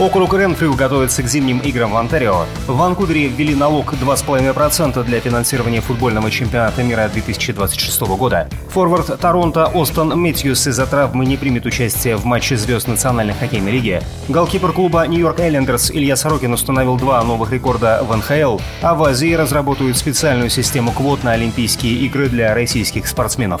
Округ Ренфрю готовится к зимним играм в Онтарио. В Ванкувере ввели налог 2,5% для финансирования футбольного чемпионата мира 2026 года. Форвард Торонто Остон Мэтьюс из-за травмы не примет участие в матче звезд Национальной хоккейной лиги. Голкипер клуба Нью-Йорк Эллендерс Илья Сорокин установил два новых рекорда в НХЛ, а в Азии разработают специальную систему квот на Олимпийские игры для российских спортсменов.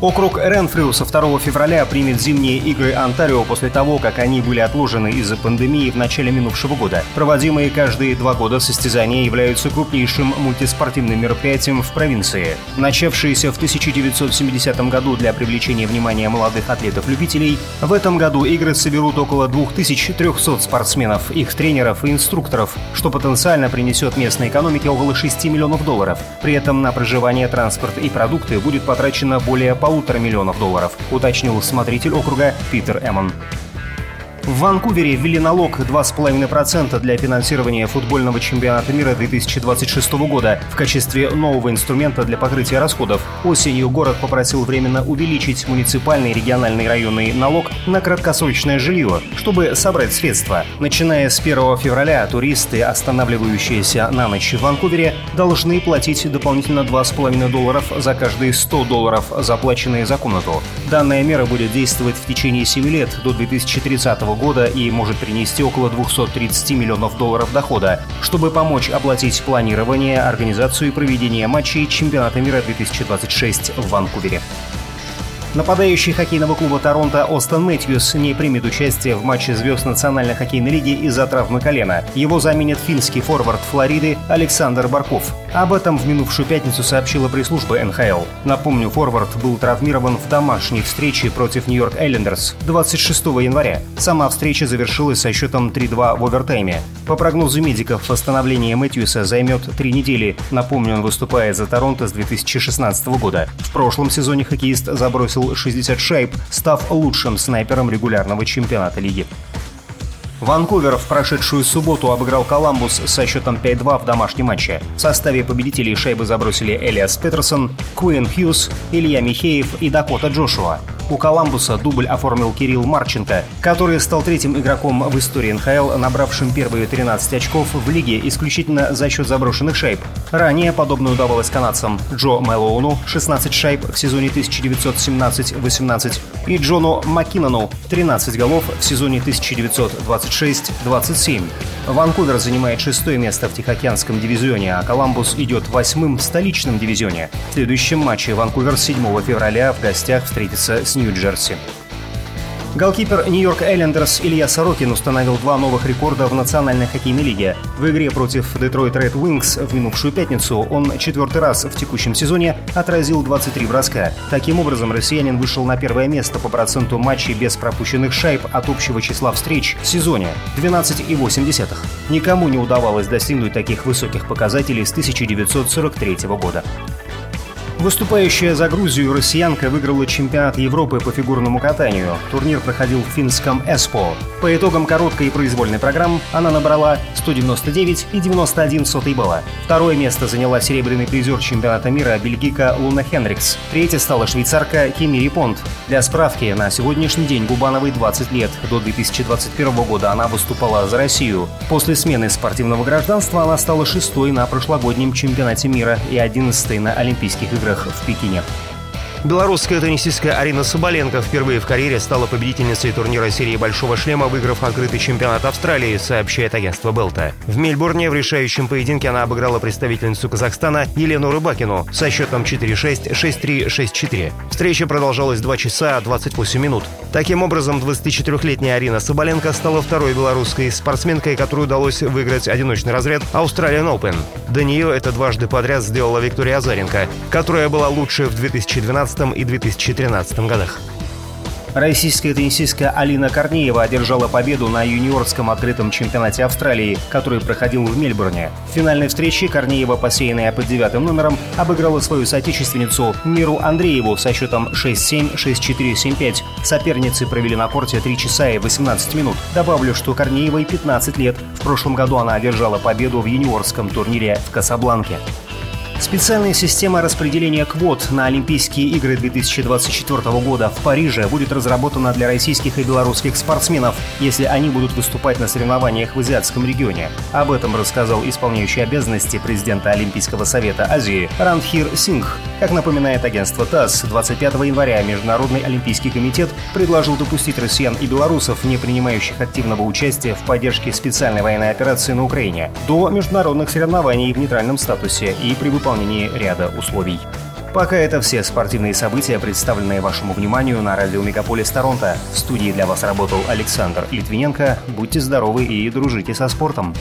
Округ Ренфрю со 2 февраля примет зимние игры Онтарио после того, как они были отложены из-за пандемии в начале минувшего года. Проводимые каждые два года состязания являются крупнейшим мультиспортивным мероприятием в провинции. Начавшиеся в 1970 году для привлечения внимания молодых атлетов-любителей, в этом году игры соберут около 2300 спортсменов, их тренеров и инструкторов, что потенциально принесет местной экономике около 6 миллионов долларов. При этом на проживание, транспорт и продукты будет потрачено более полутора полутора миллионов долларов, уточнил смотритель округа Питер Эммон. В Ванкувере ввели налог 2,5% для финансирования футбольного чемпионата мира 2026 года в качестве нового инструмента для покрытия расходов. Осенью город попросил временно увеличить муниципальный, региональный, районный налог на краткосрочное жилье, чтобы собрать средства. Начиная с 1 февраля туристы, останавливающиеся на ночь в Ванкувере, должны платить дополнительно 2,5 долларов за каждые 100 долларов, заплаченные за комнату. Данная мера будет действовать в течение 7 лет до 2030 года года и может принести около 230 миллионов долларов дохода, чтобы помочь оплатить планирование, организацию и проведение матчей чемпионата мира 2026 в Ванкувере. Нападающий хоккейного клуба Торонто Остон Мэтьюс не примет участие в матче звезд Национальной хоккейной лиги из-за травмы колена. Его заменит финский форвард Флориды Александр Барков. Об этом в минувшую пятницу сообщила пресс-служба НХЛ. Напомню, форвард был травмирован в домашней встрече против Нью-Йорк Эллендерс 26 января. Сама встреча завершилась со счетом 3-2 в овертайме. По прогнозу медиков, восстановление Мэтьюса займет три недели. Напомню, он выступает за Торонто с 2016 года. В прошлом сезоне хоккеист забросил 60 шайб, став лучшим снайпером регулярного чемпионата лиги. Ванкувер в прошедшую субботу обыграл Коламбус со счетом 5-2 в домашнем матче. В составе победителей шайбы забросили Элиас Петерсон, Куин Хьюз, Илья Михеев и Дакота Джошуа. У Коламбуса дубль оформил Кирилл Марченко, который стал третьим игроком в истории НХЛ, набравшим первые 13 очков в лиге исключительно за счет заброшенных шайб. Ранее подобное удавалось канадцам Джо Мэлоуну 16 шайб в сезоне 1917-18 и Джону Маккинону 13 голов в сезоне 1926-27. Ванкувер занимает шестое место в Тихоокеанском дивизионе, а Коламбус идет восьмым в столичном дивизионе. В следующем матче Ванкувер 7 февраля в гостях встретится с Нью-Джерси. Голкипер Нью-Йорк Айлендерс Илья Сорокин установил два новых рекорда в Национальной хоккейной лиге. В игре против Детройт Ред Уингз в минувшую пятницу он четвертый раз в текущем сезоне отразил 23 броска. Таким образом, россиянин вышел на первое место по проценту матчей без пропущенных шайб от общего числа встреч в сезоне – 12,8. Никому не удавалось достигнуть таких высоких показателей с 1943 года. Выступающая за Грузию россиянка выиграла чемпионат Европы по фигурному катанию. Турнир проходил в финском Эспо. По итогам короткой и произвольной программы она набрала 199 и 91 сотый балла. Второе место заняла серебряный призер чемпионата мира бельгийка Луна Хенрикс. Третья стала швейцарка Кимири Понт. Для справки, на сегодняшний день Губановой 20 лет. До 2021 года она выступала за Россию. После смены спортивного гражданства она стала шестой на прошлогоднем чемпионате мира и одиннадцатой на Олимпийских играх играх в Пекине. Белорусская теннисистка Арина Соболенко впервые в карьере стала победительницей турнира серии «Большого шлема», выиграв открытый чемпионат Австралии, сообщает агентство Белта. В Мельбурне в решающем поединке она обыграла представительницу Казахстана Елену Рыбакину со счетом 4-6, 6-3, 6-4. Встреча продолжалась 2 часа 28 минут. Таким образом, 24-летняя Арина Соболенко стала второй белорусской спортсменкой, которой удалось выиграть одиночный разряд Australian Open. До нее это дважды подряд сделала Виктория Азаренко, которая была лучшей в 2012 2012 и 2013 годах. Российская теннисистка Алина Корнеева одержала победу на юниорском открытом чемпионате Австралии, который проходил в Мельбурне. В финальной встрече Корнеева, посеянная под девятым номером, обыграла свою соотечественницу Миру Андрееву со счетом 6-7, 6-4, 7-5. Соперницы провели на корте 3 часа и 18 минут. Добавлю, что Корнеевой 15 лет. В прошлом году она одержала победу в юниорском турнире в Касабланке. Специальная система распределения квот на Олимпийские игры 2024 года в Париже будет разработана для российских и белорусских спортсменов, если они будут выступать на соревнованиях в азиатском регионе. Об этом рассказал исполняющий обязанности президента Олимпийского совета Азии Ранхир Сингх. Как напоминает агентство ТАСС, 25 января Международный олимпийский комитет предложил допустить россиян и белорусов, не принимающих активного участия в поддержке специальной военной операции на Украине, до международных соревнований в нейтральном статусе и при выполнении ряда условий. Пока это все спортивные события, представленные вашему вниманию на радио Мегаполис Торонто. В студии для вас работал Александр Литвиненко. Будьте здоровы и дружите со спортом.